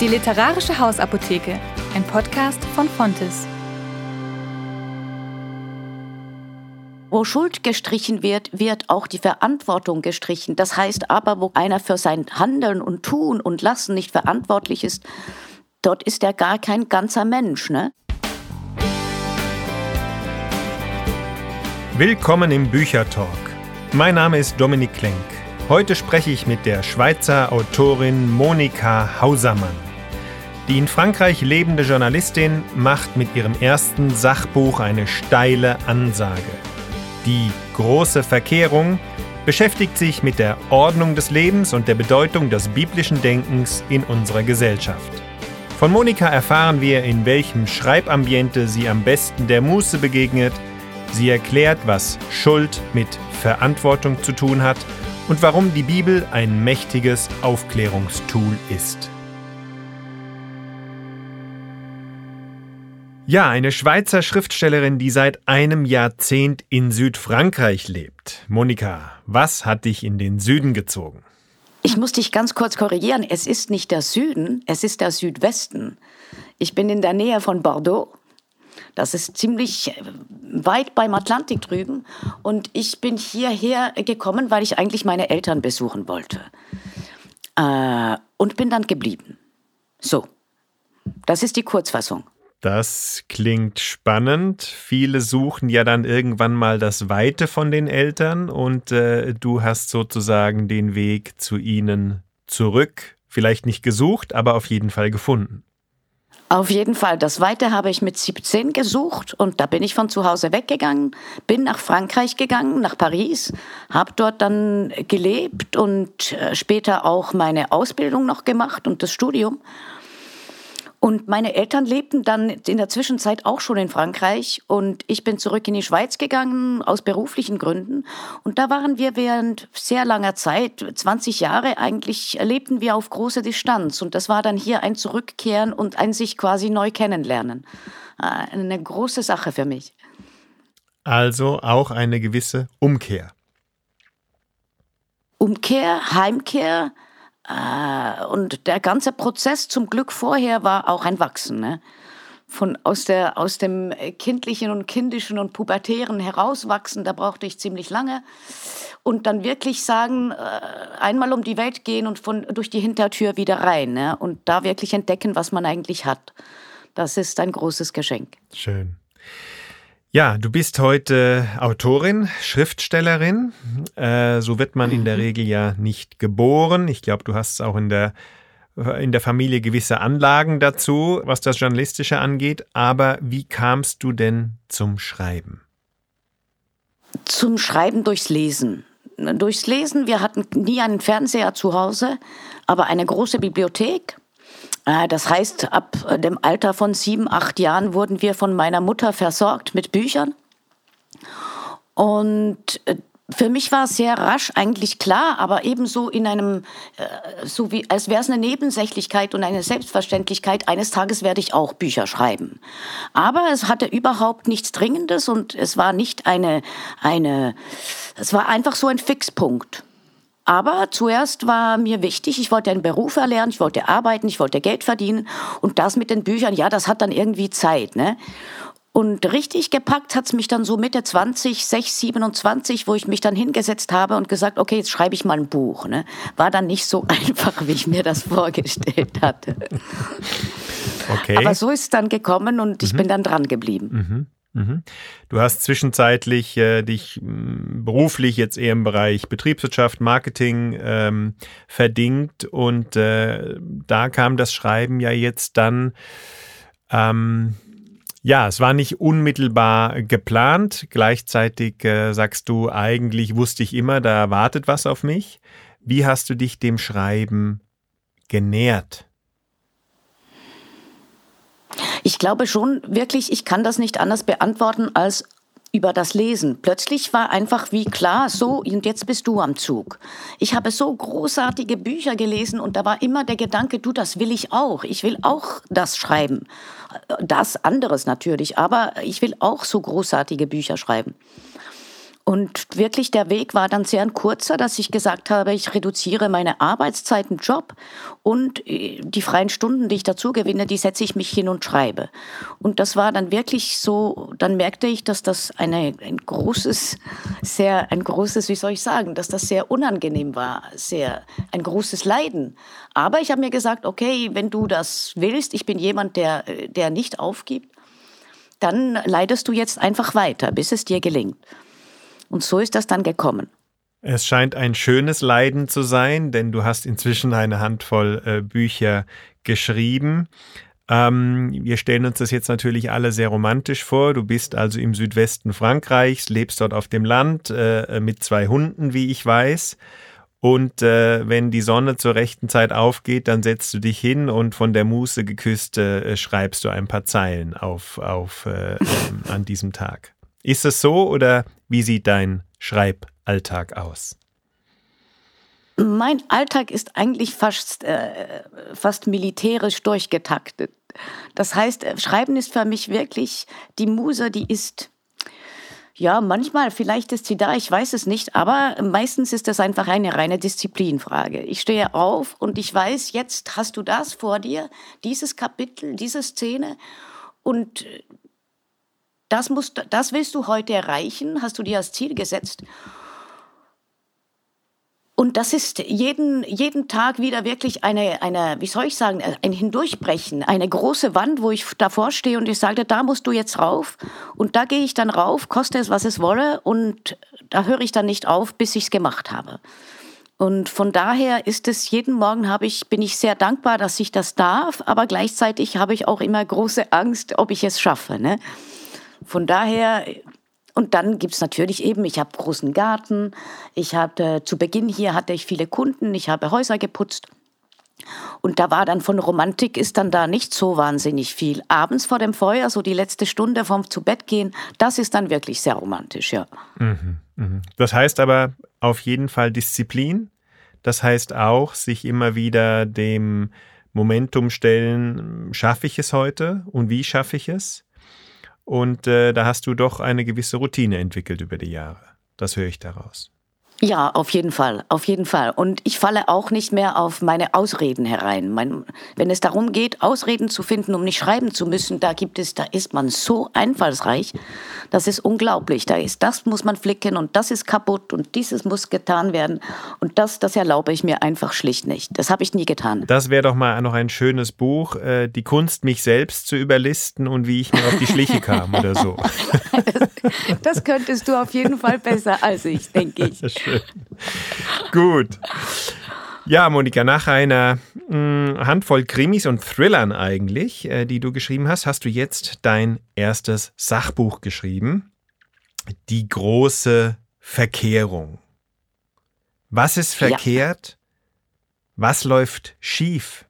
Die Literarische Hausapotheke, ein Podcast von Fontes. Wo Schuld gestrichen wird, wird auch die Verantwortung gestrichen. Das heißt aber, wo einer für sein Handeln und Tun und Lassen nicht verantwortlich ist, dort ist er gar kein ganzer Mensch, ne? Willkommen im Büchertalk. Mein Name ist Dominik Klenk. Heute spreche ich mit der Schweizer Autorin Monika Hausermann. Die in Frankreich lebende Journalistin macht mit ihrem ersten Sachbuch eine steile Ansage. Die große Verkehrung beschäftigt sich mit der Ordnung des Lebens und der Bedeutung des biblischen Denkens in unserer Gesellschaft. Von Monika erfahren wir, in welchem Schreibambiente sie am besten der Muße begegnet. Sie erklärt, was Schuld mit Verantwortung zu tun hat und warum die Bibel ein mächtiges Aufklärungstool ist. Ja, eine Schweizer Schriftstellerin, die seit einem Jahrzehnt in Südfrankreich lebt. Monika, was hat dich in den Süden gezogen? Ich muss dich ganz kurz korrigieren. Es ist nicht der Süden, es ist der Südwesten. Ich bin in der Nähe von Bordeaux. Das ist ziemlich äh, weit beim Atlantik drüben. Und ich bin hierher gekommen, weil ich eigentlich meine Eltern besuchen wollte. Äh, und bin dann geblieben. So, das ist die Kurzfassung. Das klingt spannend. Viele suchen ja dann irgendwann mal das Weite von den Eltern und äh, du hast sozusagen den Weg zu ihnen zurück. Vielleicht nicht gesucht, aber auf jeden Fall gefunden. Auf jeden Fall. Das Weite habe ich mit 17 gesucht und da bin ich von zu Hause weggegangen, bin nach Frankreich gegangen, nach Paris, habe dort dann gelebt und äh, später auch meine Ausbildung noch gemacht und das Studium. Und meine Eltern lebten dann in der Zwischenzeit auch schon in Frankreich und ich bin zurück in die Schweiz gegangen aus beruflichen Gründen. Und da waren wir während sehr langer Zeit, 20 Jahre eigentlich, lebten wir auf große Distanz. Und das war dann hier ein Zurückkehren und ein sich quasi neu kennenlernen. Äh, eine große Sache für mich. Also auch eine gewisse Umkehr. Umkehr, Heimkehr, und der ganze Prozess zum Glück vorher war auch ein Wachsen. Ne? Von aus, der, aus dem kindlichen und kindischen und pubertären herauswachsen, da brauchte ich ziemlich lange. Und dann wirklich sagen, äh, einmal um die Welt gehen und von, durch die Hintertür wieder rein. Ne? Und da wirklich entdecken, was man eigentlich hat. Das ist ein großes Geschenk. Schön. Ja, du bist heute Autorin, Schriftstellerin. Äh, so wird man in der mhm. Regel ja nicht geboren. Ich glaube, du hast auch in der, in der Familie gewisse Anlagen dazu, was das Journalistische angeht. Aber wie kamst du denn zum Schreiben? Zum Schreiben durchs Lesen. Durchs Lesen, wir hatten nie einen Fernseher zu Hause, aber eine große Bibliothek das heißt, ab äh, dem Alter von sieben, acht Jahren wurden wir von meiner Mutter versorgt mit Büchern. Und äh, für mich war es sehr rasch eigentlich klar, aber ebenso in einem, so wie, als wäre es eine Nebensächlichkeit und eine Selbstverständlichkeit, eines Tages werde ich auch Bücher schreiben. Aber es hatte überhaupt nichts Dringendes und es war nicht eine, eine, es war einfach so ein Fixpunkt. Aber zuerst war mir wichtig, ich wollte einen Beruf erlernen, ich wollte arbeiten, ich wollte Geld verdienen. Und das mit den Büchern, ja, das hat dann irgendwie Zeit. Ne? Und richtig gepackt hat's mich dann so Mitte 20, 6, 27, wo ich mich dann hingesetzt habe und gesagt, okay, jetzt schreibe ich mal ein Buch. Ne? War dann nicht so einfach, wie ich mir das vorgestellt hatte. Okay. Aber so ist es dann gekommen und ich mhm. bin dann dran geblieben. Mhm. Mhm. Du hast zwischenzeitlich äh, dich beruflich jetzt eher im Bereich Betriebswirtschaft, Marketing ähm, verdingt und äh, da kam das Schreiben ja jetzt dann, ähm, ja, es war nicht unmittelbar geplant. Gleichzeitig äh, sagst du, eigentlich wusste ich immer, da wartet was auf mich. Wie hast du dich dem Schreiben genährt? Ich glaube schon wirklich, ich kann das nicht anders beantworten als über das Lesen. Plötzlich war einfach wie klar, so, und jetzt bist du am Zug. Ich habe so großartige Bücher gelesen und da war immer der Gedanke, du, das will ich auch. Ich will auch das schreiben. Das anderes natürlich, aber ich will auch so großartige Bücher schreiben. Und wirklich der Weg war dann sehr ein kurzer, dass ich gesagt habe, ich reduziere meine Arbeitszeit im Job und äh, die freien Stunden, die ich dazu gewinne, die setze ich mich hin und schreibe. Und das war dann wirklich so, dann merkte ich, dass das eine, ein großes, sehr, ein großes, wie soll ich sagen, dass das sehr unangenehm war, sehr, ein großes Leiden. Aber ich habe mir gesagt, okay, wenn du das willst, ich bin jemand, der, der nicht aufgibt, dann leidest du jetzt einfach weiter, bis es dir gelingt. Und so ist das dann gekommen. Es scheint ein schönes Leiden zu sein, denn du hast inzwischen eine Handvoll äh, Bücher geschrieben. Ähm, wir stellen uns das jetzt natürlich alle sehr romantisch vor. Du bist also im Südwesten Frankreichs, lebst dort auf dem Land äh, mit zwei Hunden, wie ich weiß. Und äh, wenn die Sonne zur rechten Zeit aufgeht, dann setzt du dich hin und von der Muße geküsst äh, schreibst du ein paar Zeilen auf, auf äh, ähm, an diesem Tag. Ist es so oder wie sieht dein Schreiballtag aus? Mein Alltag ist eigentlich fast, äh, fast militärisch durchgetaktet. Das heißt, äh, Schreiben ist für mich wirklich die Muse, die ist ja, manchmal, vielleicht ist sie da, ich weiß es nicht, aber meistens ist das einfach eine reine Disziplinfrage. Ich stehe auf und ich weiß, jetzt hast du das vor dir, dieses Kapitel, diese Szene und das, musst, das willst du heute erreichen, hast du dir als Ziel gesetzt. Und das ist jeden, jeden Tag wieder wirklich eine, eine, wie soll ich sagen, ein Hindurchbrechen, eine große Wand, wo ich davor stehe und ich sage, da musst du jetzt rauf. Und da gehe ich dann rauf, koste es, was es wolle. Und da höre ich dann nicht auf, bis ich es gemacht habe. Und von daher ist es, jeden Morgen habe ich, bin ich sehr dankbar, dass ich das darf, aber gleichzeitig habe ich auch immer große Angst, ob ich es schaffe. Ne? Von daher, und dann gibt es natürlich eben, ich habe großen Garten, ich äh, zu Beginn hier hatte ich viele Kunden, ich habe Häuser geputzt. Und da war dann von Romantik ist dann da nicht so wahnsinnig viel. Abends vor dem Feuer, so die letzte Stunde vom zu Bett gehen, das ist dann wirklich sehr romantisch, ja. Mhm, mh. Das heißt aber auf jeden Fall Disziplin. Das heißt auch, sich immer wieder dem Momentum stellen, schaffe ich es heute und wie schaffe ich es? Und äh, da hast du doch eine gewisse Routine entwickelt über die Jahre. Das höre ich daraus. Ja, auf jeden Fall, auf jeden Fall. Und ich falle auch nicht mehr auf meine Ausreden herein. Mein, wenn es darum geht, Ausreden zu finden, um nicht schreiben zu müssen, da gibt es, da ist man so einfallsreich. Das ist unglaublich. Da ist, das muss man flicken und das ist kaputt und dieses muss getan werden. Und das, das erlaube ich mir einfach schlicht nicht. Das habe ich nie getan. Das wäre doch mal noch ein schönes Buch, äh, die Kunst, mich selbst zu überlisten und wie ich mir auf die Schliche kam oder so. das, das könntest du auf jeden Fall besser als ich, denke ich. Schön. Gut. Ja, Monika, nach einer mh, hm, Handvoll Krimis und Thrillern eigentlich, äh, die du geschrieben hast, hast du jetzt dein erstes Sachbuch geschrieben. Die große Verkehrung. Was ist verkehrt? Ja. Was läuft schief?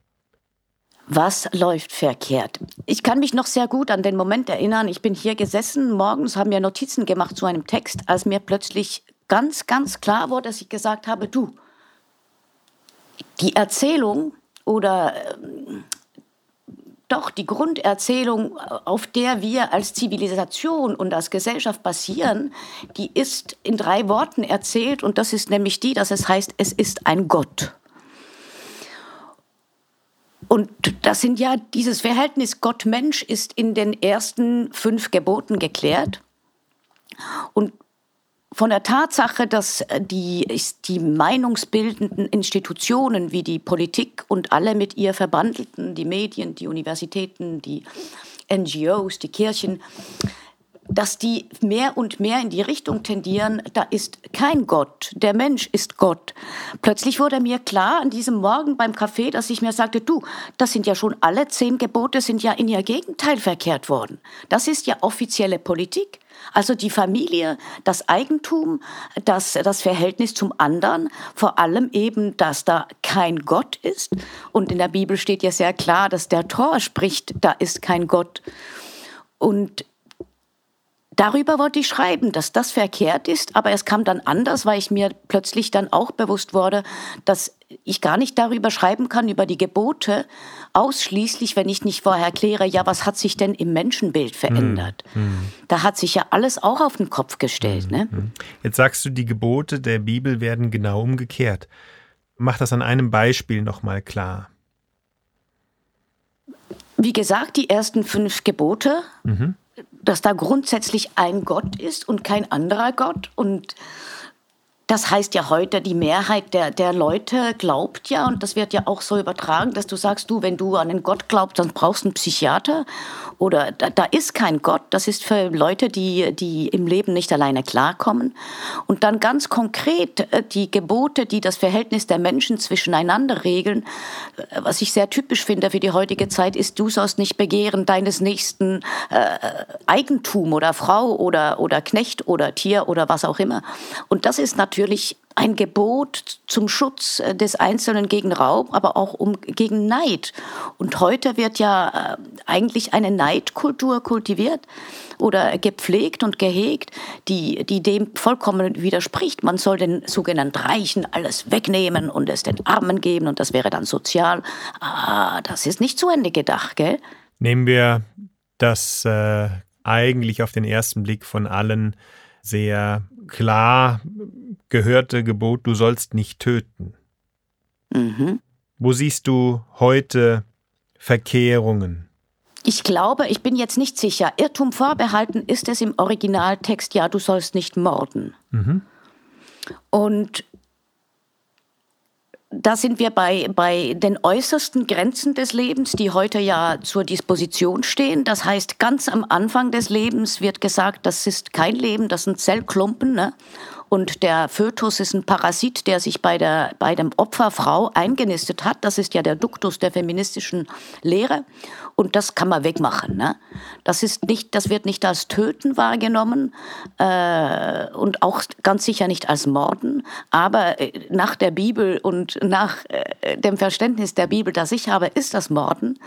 Was läuft verkehrt? Ich kann mich noch sehr gut an den Moment erinnern. Ich bin hier gesessen, morgens haben wir Notizen gemacht zu einem Text, als mir plötzlich ganz, ganz klar wurde, dass ich gesagt habe, du, die Erzählung oder ähm, doch die Grunderzählung, auf der wir als Zivilisation und als Gesellschaft basieren, die ist in drei Worten erzählt und das ist nämlich die, dass es heißt, es ist ein Gott. Und das sind ja, dieses Verhältnis Gott-Mensch ist in den ersten fünf Geboten geklärt. Und von der Tatsache, dass äh, die, die meinungsbildenden Institutionen wie die Politik und alle mit ihr verbandelten, die Medien, die Universitäten, die NGOs, die Kirchen, dass die mehr und mehr in die Richtung tendieren, da ist kein Gott, der Mensch ist Gott. Plötzlich wurde mir klar an diesem Morgen beim Kaffee, dass ich mir sagte, du, das sind ja schon alle zehn Gebote, sind ja in ihr Gegenteil verkehrt worden. Das ist ja offizielle Politik. Also die Familie, das Eigentum, das, das Verhältnis zum anderen, vor allem eben, dass da kein Gott ist. Und in der Bibel steht ja sehr klar, dass der Tor spricht, da ist kein Gott. Und darüber wollte ich schreiben, dass das verkehrt ist, aber es kam dann anders, weil ich mir plötzlich dann auch bewusst wurde, dass ich gar nicht darüber schreiben kann, über die Gebote, ausschließlich, wenn ich nicht vorher kläre, ja, was hat sich denn im Menschenbild verändert? Mhm. Da hat sich ja alles auch auf den Kopf gestellt. Mhm. Ne? Hm. Jetzt sagst du, die Gebote der Bibel werden genau umgekehrt. Mach das an einem Beispiel nochmal klar. Wie gesagt, die ersten fünf Gebote, mhm. Dass da grundsätzlich ein Gott ist und kein anderer Gott und das heißt ja heute, die Mehrheit der, der Leute glaubt ja, und das wird ja auch so übertragen, dass du sagst, du, wenn du an einen Gott glaubst, dann brauchst du einen Psychiater. Oder da, da ist kein Gott. Das ist für Leute, die, die im Leben nicht alleine klarkommen. Und dann ganz konkret äh, die Gebote, die das Verhältnis der Menschen zwischeneinander regeln. Äh, was ich sehr typisch finde für die heutige Zeit, ist, du sollst nicht begehren deines nächsten äh, Eigentum oder Frau oder, oder Knecht oder Tier oder was auch immer. Und das ist natürlich natürlich ein Gebot zum Schutz äh, des Einzelnen gegen Raub, aber auch um, gegen Neid. Und heute wird ja äh, eigentlich eine Neidkultur kultiviert oder gepflegt und gehegt, die, die dem vollkommen widerspricht. Man soll den sogenannten Reichen alles wegnehmen und es den Armen geben und das wäre dann sozial. Ah, das ist nicht zu Ende gedacht, gell? Nehmen wir das äh, eigentlich auf den ersten Blick von allen sehr klar gehörte Gebot, du sollst nicht töten. Mhm. Wo siehst du heute Verkehrungen? Ich glaube, ich bin jetzt nicht sicher. Irrtum vorbehalten ist es im Originaltext, ja, du sollst nicht morden. Mhm. Und da sind wir bei, bei den äußersten Grenzen des Lebens, die heute ja zur Disposition stehen. Das heißt, ganz am Anfang des Lebens wird gesagt, das ist kein Leben, das sind Zellklumpen. Ne? Und der Fötus ist ein Parasit, der sich bei, der, bei dem Opferfrau eingenistet hat. Das ist ja der Duktus der feministischen Lehre. Und das kann man wegmachen. Ne? Das, ist nicht, das wird nicht als Töten wahrgenommen äh, und auch ganz sicher nicht als Morden. Aber äh, nach der Bibel und nach äh, dem Verständnis der Bibel, das ich habe, ist das Morden.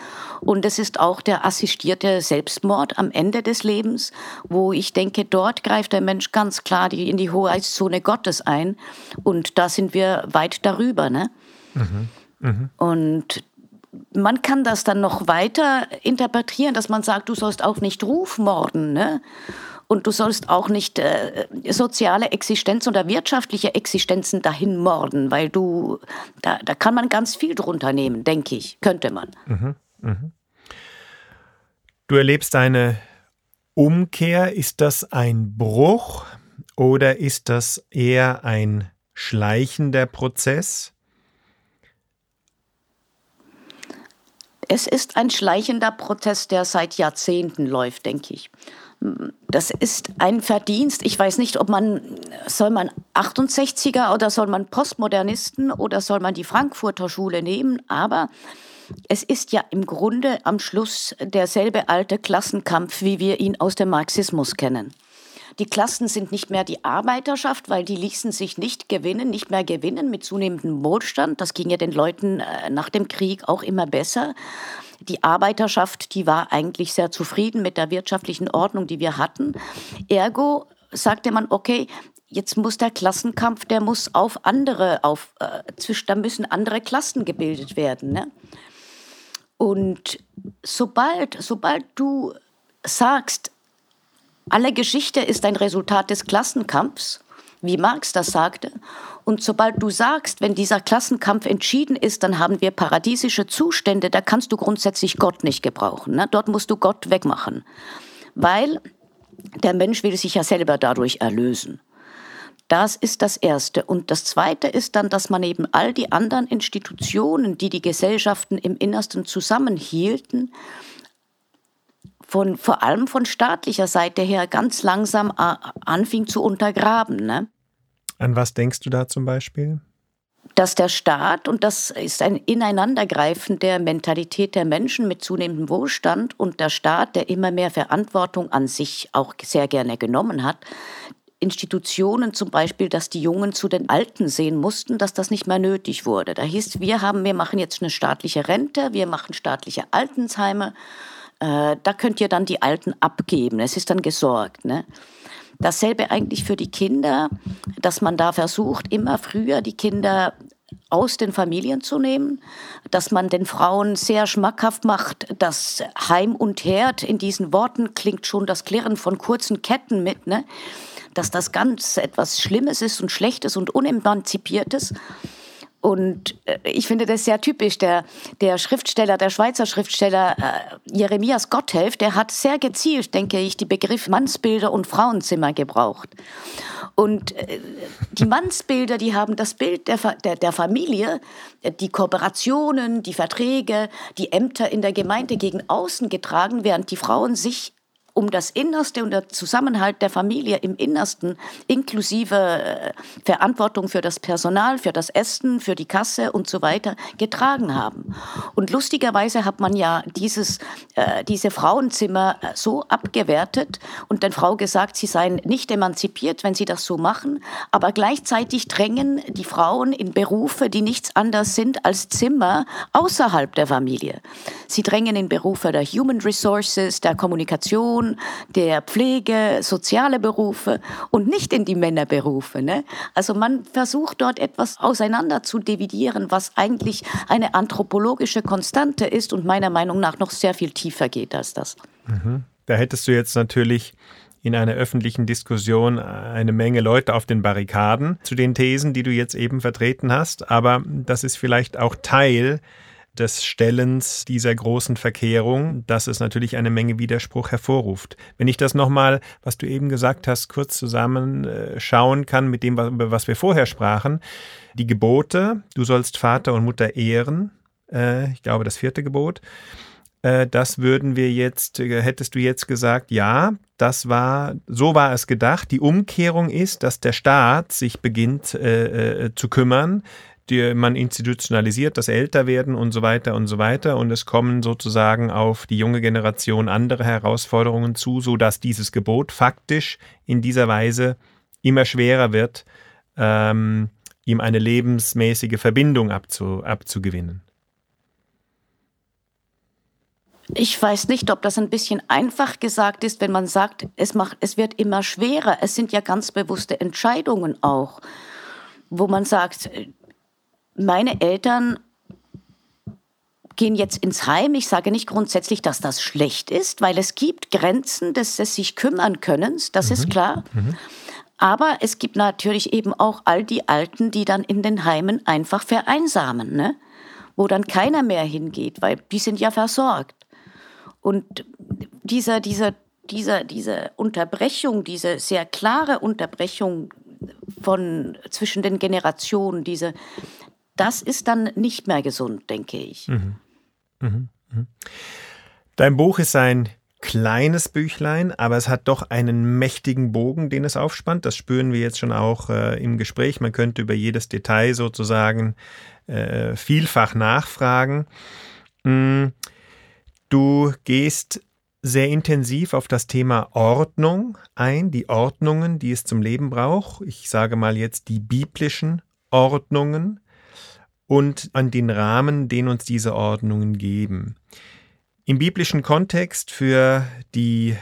Und es ist auch der assistierte Selbstmord am Ende des Lebens, wo ich denke, dort greift der Mensch ganz klar die, in die Hoheitszone Gottes ein. Und da sind wir weit darüber. Ne? Mhm. Mhm. Und man kann das dann noch weiter interpretieren, dass man sagt, du sollst auch nicht rufmorden, ne? Und du sollst auch nicht äh, soziale Existenz oder wirtschaftliche Existenzen dahin morden, weil du, da, da kann man ganz viel drunter nehmen, denke ich, könnte man. Mhm, mh. Du erlebst eine Umkehr. Ist das ein Bruch oder ist das eher ein schleichender Prozess? Es ist ein schleichender Prozess, der seit Jahrzehnten läuft, denke ich. Das ist ein Verdienst. Ich weiß nicht, ob man, soll man 68er oder soll man Postmodernisten oder soll man die Frankfurter Schule nehmen, aber es ist ja im Grunde am Schluss derselbe alte Klassenkampf, wie wir ihn aus dem Marxismus kennen. Die Klassen sind nicht mehr die Arbeiterschaft, weil die ließen sich nicht gewinnen, nicht mehr gewinnen mit zunehmendem Wohlstand. Das ging ja den Leuten äh, nach dem Krieg auch immer besser. Die Arbeiterschaft, die war eigentlich sehr zufrieden mit der wirtschaftlichen Ordnung, die wir hatten. Ergo sagte man, okay, jetzt muss der Klassenkampf, der muss auf andere, auf, äh, zwischen, da müssen andere Klassen gebildet werden. Ne? Und sobald, sobald du sagst, alle Geschichte ist ein Resultat des Klassenkampfs, wie Marx das sagte. Und sobald du sagst, wenn dieser Klassenkampf entschieden ist, dann haben wir paradiesische Zustände, da kannst du grundsätzlich Gott nicht gebrauchen. Ne? Dort musst du Gott wegmachen. Weil der Mensch will sich ja selber dadurch erlösen. Das ist das Erste. Und das Zweite ist dann, dass man eben all die anderen Institutionen, die die Gesellschaften im Innersten zusammenhielten, von, vor allem von staatlicher Seite her ganz langsam äh, anfing zu untergraben. Ne? An was denkst du da zum Beispiel? Dass der Staat, und das ist ein Ineinandergreifen der Mentalität der Menschen mit zunehmendem Wohlstand und der Staat, der immer mehr Verantwortung an sich auch sehr gerne genommen hat, Institutionen zum Beispiel, dass die Jungen zu den Alten sehen mussten, dass das nicht mehr nötig wurde. Da hieß, wir haben, wir machen jetzt eine staatliche Rente, wir machen staatliche Altensheime Äh, da könnt ihr dann die Alten abgeben. Es ist dann gesorgt. Ne? Dasselbe eigentlich für die Kinder, dass man da versucht, immer früher die Kinder aus den Familien zu nehmen, dass man den Frauen sehr schmackhaft macht, dass Heim und Herd in diesen Worten klingt schon das Klirren von kurzen Ketten mit, ne? dass das ganz etwas Schlimmes ist und Schlechtes und Unemanzipiertes. Und äh, ich finde das sehr typisch. Der, der Schriftsteller, der Schweizer Schriftsteller äh, Jeremias Gotthelf, der hat sehr gezielt, denke ich, die Begriff Mannsbilder und Frauenzimmer gebraucht. Und äh, die Mannsbilder, die haben das Bild der, der, der Familie, äh, die Kooperationen, die Verträge, die Ämter in der Gemeinde gegen außen getragen, während die Frauen sich um das Innerste und der Zusammenhalt der Familie im Innersten, inklusive äh, Verantwortung für das Personal, für das Essen, für die Kasse und so weiter, getragen haben. Und lustigerweise hat man ja dieses, äh, diese Frauenzimmer äh, so abgewertet und den Frau gesagt, sie seien nicht emanzipiert, wenn sie das so machen, aber gleichzeitig drängen die Frauen in Berufe, die nichts anderes sind als Zimmer außerhalb der Familie. Sie drängen in Berufe der Human Resources, der Kommunikation, Institution der Pflege, soziale Berufe und nicht in die Männerberufe. Ne? Also man versucht dort etwas auseinander zu dividieren, was eigentlich eine anthropologische Konstante ist und meiner Meinung nach noch sehr viel tiefer geht als das. Mhm. Da hättest du jetzt natürlich in einer öffentlichen Diskussion eine Menge Leute auf den Barrikaden zu den Thesen, die du jetzt eben vertreten hast. Aber das ist vielleicht auch Teil des Stellens dieser großen Verkehrung, dass es natürlich eine Menge Widerspruch hervorruft. Wenn ich das nochmal, was du eben gesagt hast, kurz zusammenschauen kann mit dem, was wir vorher sprachen, die Gebote, du sollst Vater und Mutter ehren, äh, ich glaube das vierte Gebot, äh, das würden wir jetzt, äh, hättest du jetzt gesagt, ja, das war, so war es gedacht. Die Umkehrung ist, dass der Staat sich beginnt äh, äh, zu kümmern, die man institutionalisiert, das Älterwerden und so weiter und so weiter. Und es kommen sozusagen auf die junge Generation andere Herausforderungen zu, sodass dieses Gebot faktisch in dieser Weise immer schwerer wird, ähm, ihm eine lebensmäßige Verbindung abzu, abzugewinnen. Ich weiß nicht, ob das ein bisschen einfach gesagt ist, wenn man sagt, es, macht, es wird immer schwerer. Es sind ja ganz bewusste Entscheidungen auch, wo man sagt, meine Eltern gehen jetzt ins Heim. Ich sage nicht grundsätzlich, dass das schlecht ist, weil es gibt Grenzen des, des sich kümmern Könnens, das mhm. ist klar. Mhm. Aber es gibt natürlich eben auch all die Alten, die dann in den Heimen einfach vereinsamen, ne? wo dann keiner mehr hingeht, weil die sind ja versorgt. Und dieser, dieser, dieser, diese Unterbrechung, diese sehr klare Unterbrechung von zwischen den Generationen, diese, das ist dann nicht mehr gesund, denke ich. Mhm. Mhm. Mhm. Dein Buch ist ein kleines Büchlein, aber es hat doch einen mächtigen Bogen, den es aufspannt. Das spüren wir jetzt schon auch äh, im Gespräch. Man könnte über jedes Detail sozusagen äh, vielfach nachfragen. Mm, du gehst sehr intensiv auf das Thema Ordnung ein, die Ordnungen, die es zum Leben braucht. Ich sage mal jetzt die biblischen Ordnungen und an den Rahmen, den uns diese Ordnungen geben. Im biblischen Kontext für die,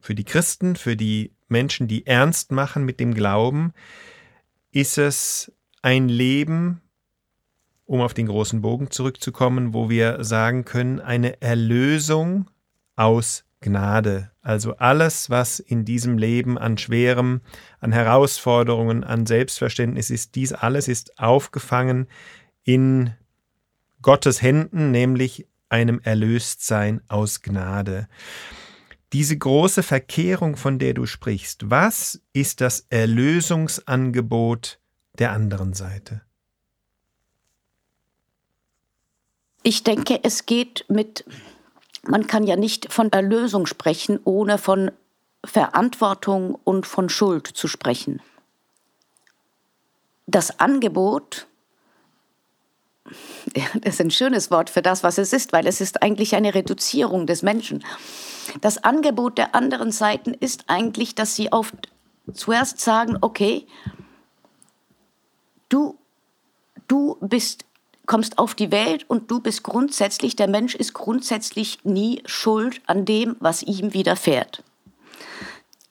für die Christen, für die Menschen, die ernst machen mit dem Glauben, ist es ein Leben, um auf den großen Bogen zurückzukommen, wo wir sagen können, eine Erlösung aus Gnade. Also alles, was in diesem Leben an Schwerem, an Herausforderungen, an Selbstverständnis ist, dies alles ist aufgefangen in Gottes Händen, nämlich einem Erlöstsein aus Gnade. Diese große Verkehrung, von der du sprichst, was ist das Erlösungsangebot der anderen Seite? Ich denke, es geht mit man kann ja nicht von Erlösung sprechen, ohne von Verantwortung und von Schuld zu sprechen. Das Angebot, das ist ein schönes Wort für das, was es ist, weil es ist eigentlich eine Reduzierung des Menschen. Das Angebot der anderen Seiten ist eigentlich, dass sie oft zuerst sagen, okay, du, du bist kommst auf die Welt und du bist grundsätzlich, der Mensch ist grundsätzlich nie schuld an dem, was ihm widerfährt.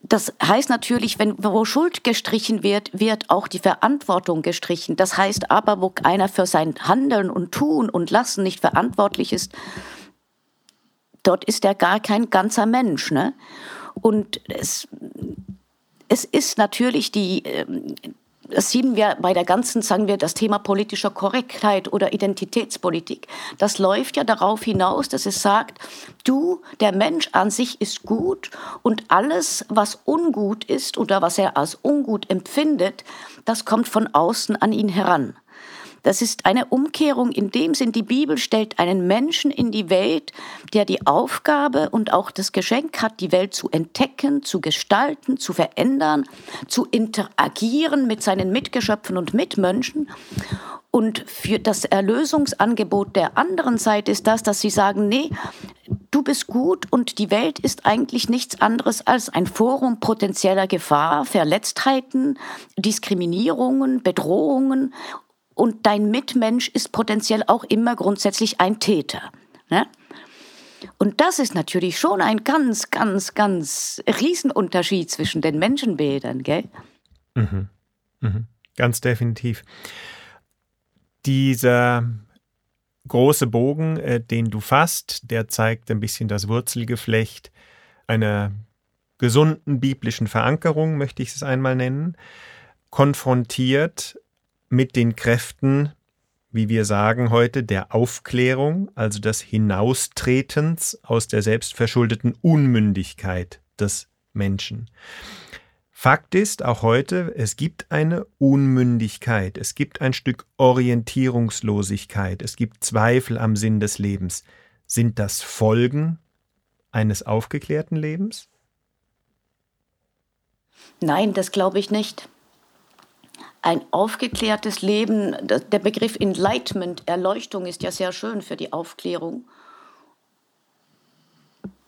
Das heißt natürlich, wenn wo Schuld gestrichen wird, wird auch die Verantwortung gestrichen. Das heißt aber, wo einer für sein Handeln und Tun und Lassen nicht verantwortlich ist, dort ist er gar kein ganzer Mensch. Ne? Und es, es ist natürlich die, ähm, das sehen wir bei der ganzen, sagen wir, das Thema politischer Korrektheit oder Identitätspolitik. Das läuft ja darauf hinaus, dass es sagt, du, der Mensch an sich ist gut und alles, was ungut ist oder was er als ungut empfindet, das kommt von außen an ihn heran. Das ist eine Umkehrung in dem Sinn, die Bibel stellt einen Menschen in die Welt, der die Aufgabe und auch das Geschenk hat, die Welt zu entdecken, zu gestalten, zu verändern, zu interagieren mit seinen Mitgeschöpfen und Mitmenschen. Und für das Erlösungsangebot der anderen Seite ist das, dass sie sagen, nee, du bist gut und die Welt ist eigentlich nichts anderes als ein Forum potenzieller Gefahr, Verletztheiten, Diskriminierungen, Bedrohungen und dein Mitmensch ist potenziell auch immer grundsätzlich ein Täter. Ne? Und das ist natürlich schon ein ganz, ganz, ganz Riesenunterschied zwischen den Menschenbildern, gell? Mhm. Mhm. Ganz definitiv. Dieser große Bogen, äh, den du fasst, der zeigt ein bisschen das Wurzelgeflecht einer gesunden biblischen Verankerung, möchte ich es einmal nennen, konfrontiert mit den Kräften, wie wir sagen heute, der Aufklärung, also des Hinaustretens aus der selbstverschuldeten Unmündigkeit des Menschen. Fakt ist auch heute, es gibt eine Unmündigkeit, es gibt ein Stück Orientierungslosigkeit, es gibt Zweifel am Sinn des Lebens. Sind das Folgen eines aufgeklärten Lebens? Nein, das glaube ich nicht ein aufgeklärtes Leben, der Begriff Enlightenment, Erleuchtung ist ja sehr schön für die Aufklärung.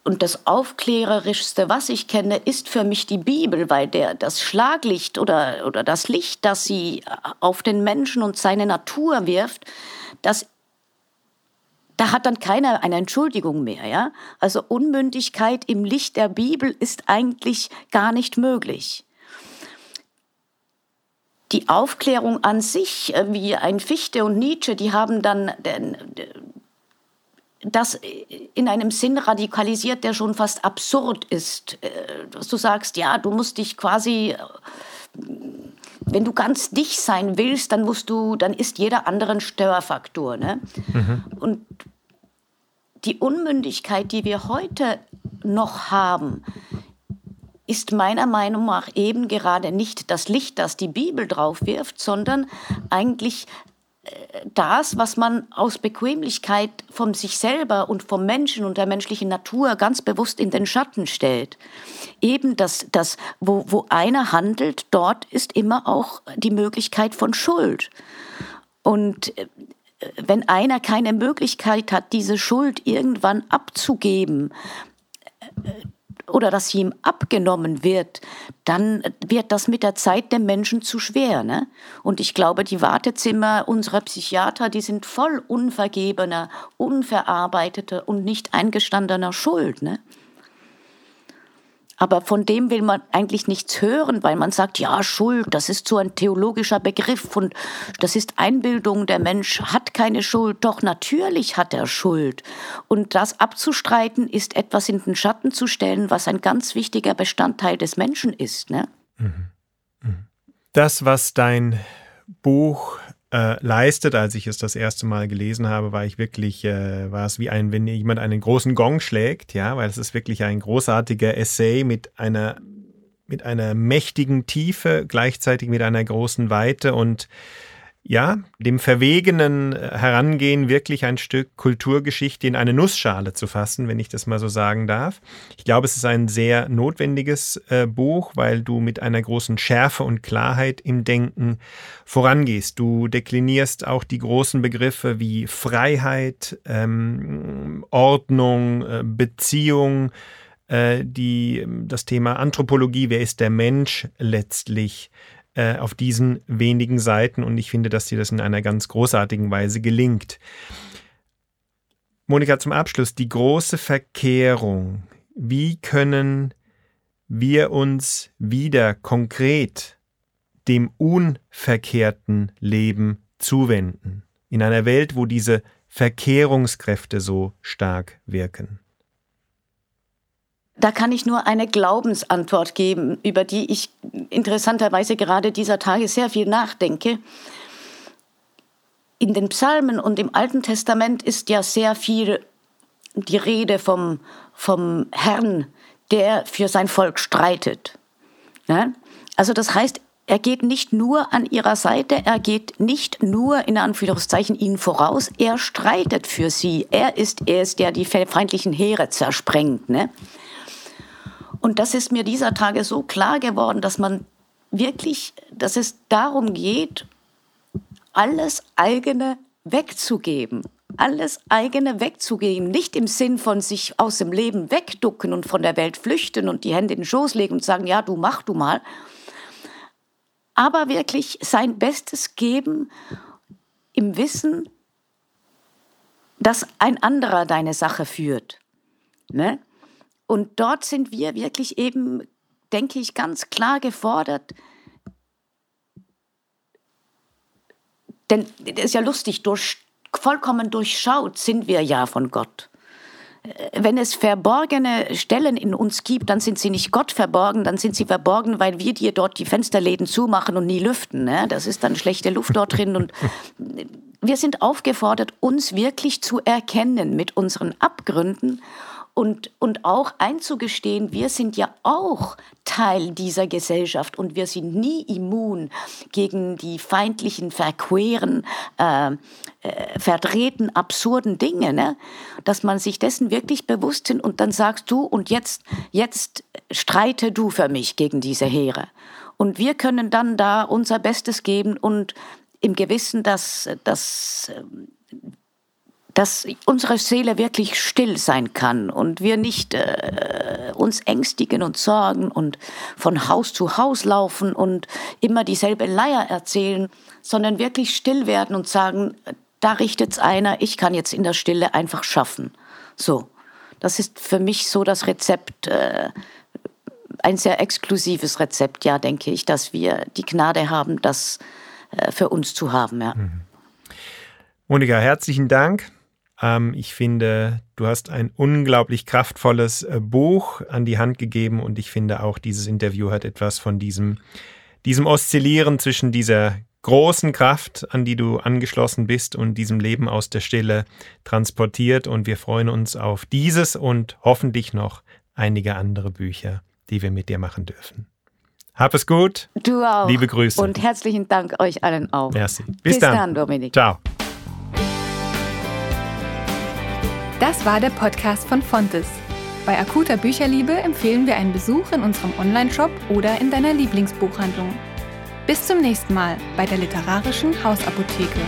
Und das Aufklärerischste, was ich kenne, ist für mich die Bibel, weil der, das Schlaglicht oder, oder das Licht, das sie auf den Menschen und seine Natur wirft, das da hat dann keiner eine Entschuldigung mehr, ja? Also Unmündigkeit im Licht der Bibel ist eigentlich gar nicht möglich die Aufklärung an sich, äh, wie ein Fichte und Nietzsche, die haben dann das in einem Sinn radikalisiert, der schon fast absurd ist. Äh, dass du sagst, ja, du musst dich quasi, äh, wenn du ganz dich sein willst, dann musst du, dann ist jeder andere ein Störfaktor. Ne? Mhm. Und die Unmündigkeit, die wir heute noch haben, ist meiner Meinung nach eben gerade nicht das Licht, das die Bibel drauf wirft, sondern eigentlich äh, das, was man aus Bequemlichkeit von sich selber und vom Menschen und der menschlichen Natur ganz bewusst in den Schatten stellt. Eben das, das wo, wo einer handelt, dort ist immer auch die Möglichkeit von Schuld. Und äh, wenn einer keine Möglichkeit hat, diese Schuld irgendwann abzugeben, äh, oder dass ihm abgenommen wird, dann wird das mit der Zeit dem Menschen zu schwer. Ne? Und ich glaube, die Wartezimmer unserer Psychiater, die sind voll unvergebener, unverarbeiteter und nicht eingestandener Schuld. Ne? Aber von dem will man eigentlich nichts hören, weil man sagt, ja, Schuld, das ist so ein theologischer Begriff und das ist Einbildung, der Mensch hat keine Schuld. Doch natürlich hat er Schuld. Und das abzustreiten ist etwas in den Schatten zu stellen, was ein ganz wichtiger Bestandteil des Menschen ist. Ne? Mhm. Mhm. Das, was dein Buch äh, leistet. Als ich es das erste Mal gelesen habe, war ich wirklich, äh, war es wie ein, wenn jemand einen großen Gong schlägt, ja, weil es ist wirklich ein großartiger Essay mit einer mit einer mächtigen Tiefe, gleichzeitig mit einer großen Weite und ja, dem verwegenen äh, Herangehen wirklich ein Stück Kulturgeschichte in eine Nussschale zu fassen, wenn ich das mal so sagen darf. Ich glaube, es ist ein sehr notwendiges äh, Buch, weil du mit einer großen Schärfe und Klarheit im Denken vorangehst. Du deklinierst auch die großen Begriffe wie Freiheit, ähm, Ordnung, äh, Beziehung, äh, die, das Thema Anthropologie, wer ist der Mensch letztlich, äh, auf diesen wenigen Seiten und ich finde, dass dir das in einer ganz großartigen Weise gelingt. Monika, zum Abschluss, die große Verkehrung. Wie können wir uns wieder konkret dem unverkehrten Leben zuwenden? In einer Welt, wo diese Verkehrungskräfte so stark wirken. Da kann ich nur eine Glaubensantwort geben, über die ich interessanterweise gerade dieser Tage sehr viel nachdenke. In den Psalmen und im Alten Testament ist ja sehr viel die Rede vom, vom Herrn, der für sein Volk streitet. Ja? Also das heißt, er geht nicht nur an ihrer Seite, er geht nicht nur in Anführungszeichen ihnen voraus, er streitet für sie. Er ist es, der die feindlichen Heere zersprengt. Ne? Und das ist mir dieser Tage so klar geworden, dass man wirklich, dass es darum geht, alles eigene wegzugeben. Alles eigene wegzugeben. Nicht im Sinn von sich aus dem Leben wegducken und von der Welt flüchten und die Hände in den Schoß legen und sagen, ja, du mach du mal. Aber wirklich sein Bestes geben im Wissen, dass ein anderer deine Sache führt. Ne? Und dort sind wir wirklich eben, denke ich, ganz klar gefordert. Denn es ist ja lustig, durch, vollkommen durchschaut sind wir ja von Gott. Äh, wenn es verborgene Stellen in uns gibt, dann sind sie nicht Gott verborgen, dann sind sie verborgen, weil wir dir dort die Fensterläden zumachen und nie lüften. Ne? Das ist dann schlechte Luft dort drin. Und wir sind aufgefordert, uns wirklich zu erkennen mit unseren Abgründen und, und auch einzugestehen, wir sind ja auch Teil dieser Gesellschaft und wir sind nie immun gegen die feindlichen, verqueren, äh, äh, verdrehten, absurden Dinge. Ne? Dass man sich dessen wirklich bewusst sind und dann sagst du, und jetzt, jetzt streite du für mich gegen diese Heere. Und wir können dann da unser Bestes geben und im Gewissen, dass, dass dass unsere Seele wirklich still sein kann und wir nicht äh, uns ängstigen und sorgen und von Haus zu Haus laufen und immer dieselbe Leier erzählen, sondern wirklich still werden und sagen, da richtet's einer, ich kann jetzt in der Stille einfach schaffen. So, das ist für mich so das Rezept, äh, ein sehr exklusives Rezept, ja, denke ich, dass wir die Gnade haben, das äh, für uns zu haben. Ja. Mhm. Monika, herzlichen Dank. Ähm, ich finde, du hast ein unglaublich kraftvolles äh, Buch an die Hand gegeben und ich finde auch, dieses Interview hat etwas von diesem, diesem Oszillieren zwischen dieser großen Kraft, an die du angeschlossen bist und diesem Leben aus der Stille transportiert. Und wir freuen uns auf dieses und hoffentlich noch einige andere Bücher, die wir mit dir machen dürfen. Hab es gut. Du auch. Liebe Grüße. Und herzlichen Dank euch allen auch. Merci. Bis, Bis dann. dann, Dominik. Ciao. Das war der Podcast von Fontes. Bei akuter Bücherliebe empfehlen wir einen Besuch in unserem Onlineshop oder in deiner Lieblingsbuchhandlung. Bis zum nächsten Mal bei der literarischen Hausapotheke.